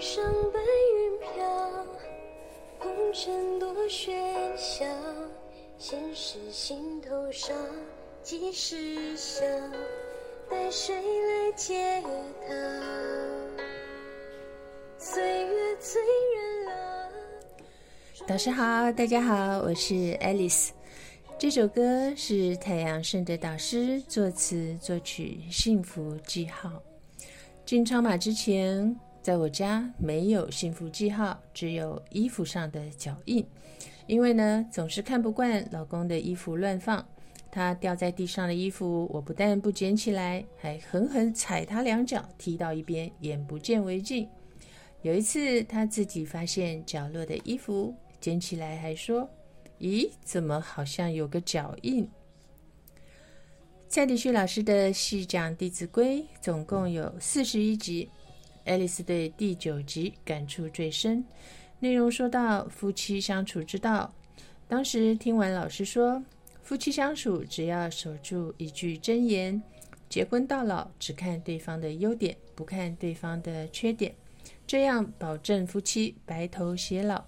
上白云飘，红尘多喧嚣，现实心头上几时晓？待谁来解套？岁月催人老。导师好，大家好，我是 Alice。这首歌是太阳圣的导师作词作曲，幸福记号。进超马之前，在我家没有幸福记号，只有衣服上的脚印。因为呢，总是看不惯老公的衣服乱放，他掉在地上的衣服，我不但不捡起来，还狠狠踩他两脚，踢到一边，眼不见为净。有一次，他自己发现角落的衣服，捡起来还说：“咦，怎么好像有个脚印？”蔡迪旭老师的细讲《弟子规》总共有四十一集，爱丽丝对第九集感触最深。内容说到夫妻相处之道，当时听完老师说，夫妻相处只要守住一句真言：结婚到老，只看对方的优点，不看对方的缺点，这样保证夫妻白头偕老。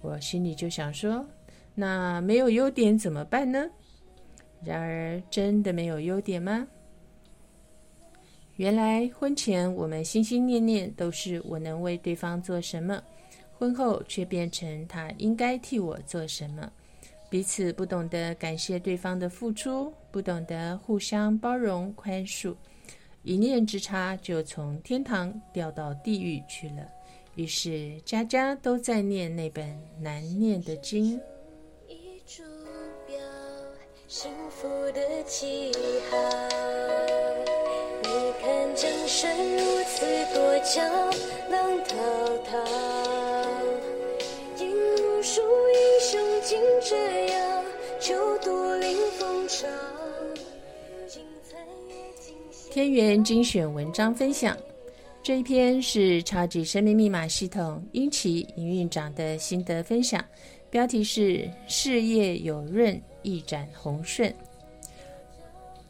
我心里就想说，那没有优点怎么办呢？然而，真的没有优点吗？原来婚前我们心心念念都是我能为对方做什么，婚后却变成他应该替我做什么。彼此不懂得感谢对方的付出，不懂得互相包容宽恕，一念之差就从天堂掉到地狱去了。于是家家都在念那本难念的经。一株标，幸福的记号。江山如此多娇，浪滔滔。引如数英雄竞折腰，九度临风潮。精彩也惊喜。天元精选文章分享，这一篇是超级生命密码系统英奇营运长的心得分享，标题是“事业有润，一展宏顺”。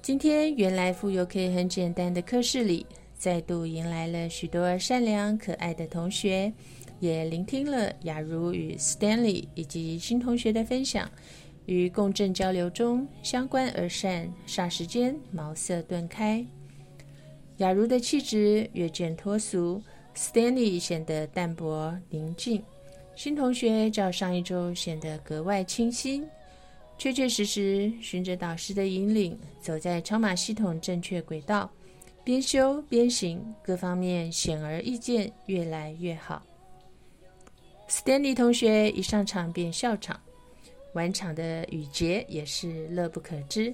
今天原来富有可以很简单的课室里，再度迎来了许多善良可爱的同学，也聆听了雅茹与 Stanley 以及新同学的分享。与共振交流中，相关而善，霎时间茅塞顿开。雅茹的气质越见脱俗，Stanley 显得淡泊宁静，新同学较上一周显得格外清新。确确实实循着导师的引领，走在超马系统正确轨道，边修边行，各方面显而易见，越来越好。Stanley 同学一上场便笑场，晚场的雨杰也是乐不可支。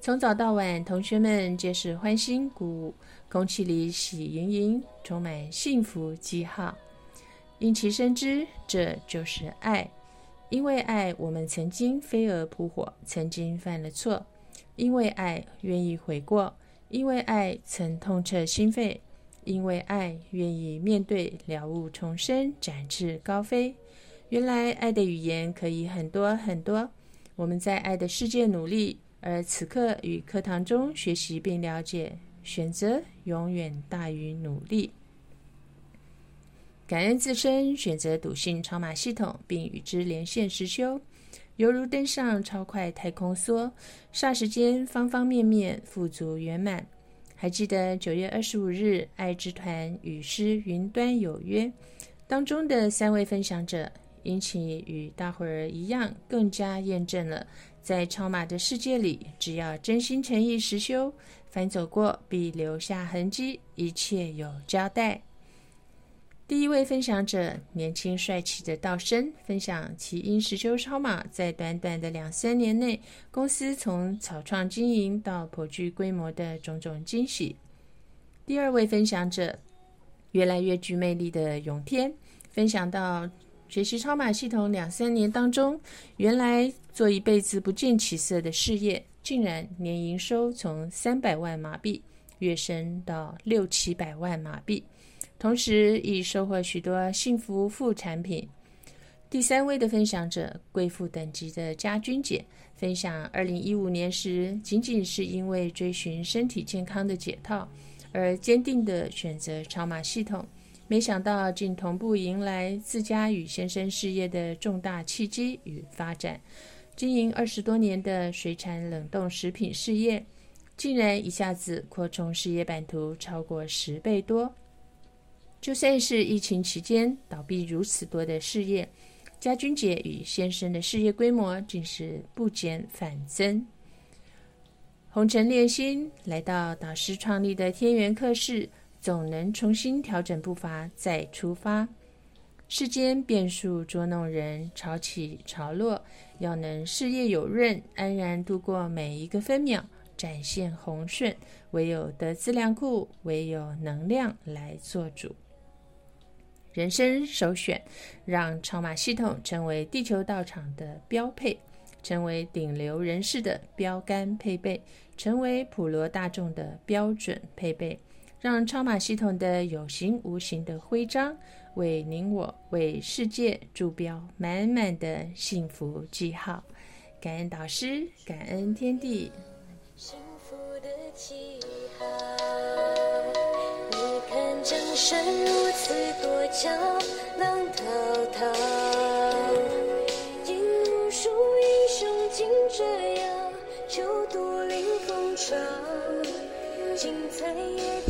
从早到晚，同学们皆是欢欣鼓舞，空气里喜盈盈，充满幸福记号。因其深知，这就是爱。因为爱，我们曾经飞蛾扑火，曾经犯了错；因为爱，愿意悔过；因为爱，曾痛彻心扉；因为爱，愿意面对了悟重生，展翅高飞。原来爱的语言可以很多很多。我们在爱的世界努力，而此刻与课堂中学习并了解，选择永远大于努力。感恩自身，选择笃信超马系统，并与之连线实修，犹如登上超快太空梭，霎时间方方面面富足圆满。还记得九月二十五日爱之团与诗云端有约当中的三位分享者，因其与大伙儿一样，更加验证了在超马的世界里，只要真心诚意实修，凡走过必留下痕迹，一切有交代。第一位分享者，年轻帅气的道生，分享其因实修超马，在短短的两三年内，公司从草创经营到颇具规模的种种惊喜。第二位分享者，越来越具魅力的永天，分享到学习超马系统两三年当中，原来做一辈子不见起色的事业，竟然年营收从三百万马币跃升到六七百万马币。同时已收获许多幸福副产品。第三位的分享者，贵妇等级的家君姐，分享二零一五年时，仅仅是因为追寻身体健康的解套，而坚定的选择超马系统，没想到竟同步迎来自家与先生事业的重大契机与发展。经营二十多年的水产冷冻食品事业，竟然一下子扩充事业版图超过十倍多。就算是疫情期间倒闭如此多的事业，家君姐与先生的事业规模竟是不减反增。红尘炼心，来到导师创立的天元客室。总能重新调整步伐，再出发。世间变数捉弄人，潮起潮落，要能事业有润，安然度过每一个分秒，展现红顺，唯有得资粮库，唯有能量来做主。人生首选，让超马系统成为地球道场的标配，成为顶流人士的标杆配备，成为普罗大众的标准配备。让超马系统的有形无形的徽章，为您我为世界注标满满的幸福记号。感恩导师，感恩天地。幸福的记号。江山如此多娇，浪滔滔。引无数英雄竞折腰，就独领风潮。精彩也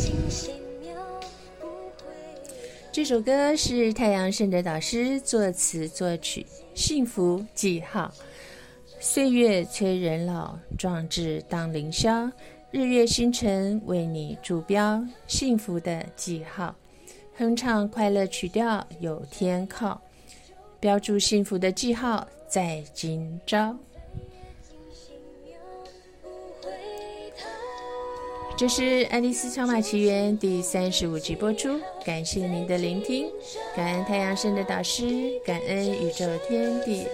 这首歌是太阳圣的导师作词作曲，幸福记号。岁月催人老，壮志当凌霄。日月星辰为你注标，幸福的记号。哼唱快乐曲调有天靠，标注幸福的记号在今朝。这是《爱丽丝超马奇缘》第三十五集播出，感谢您的聆听，感恩太阳神的导师，感恩宇宙天地。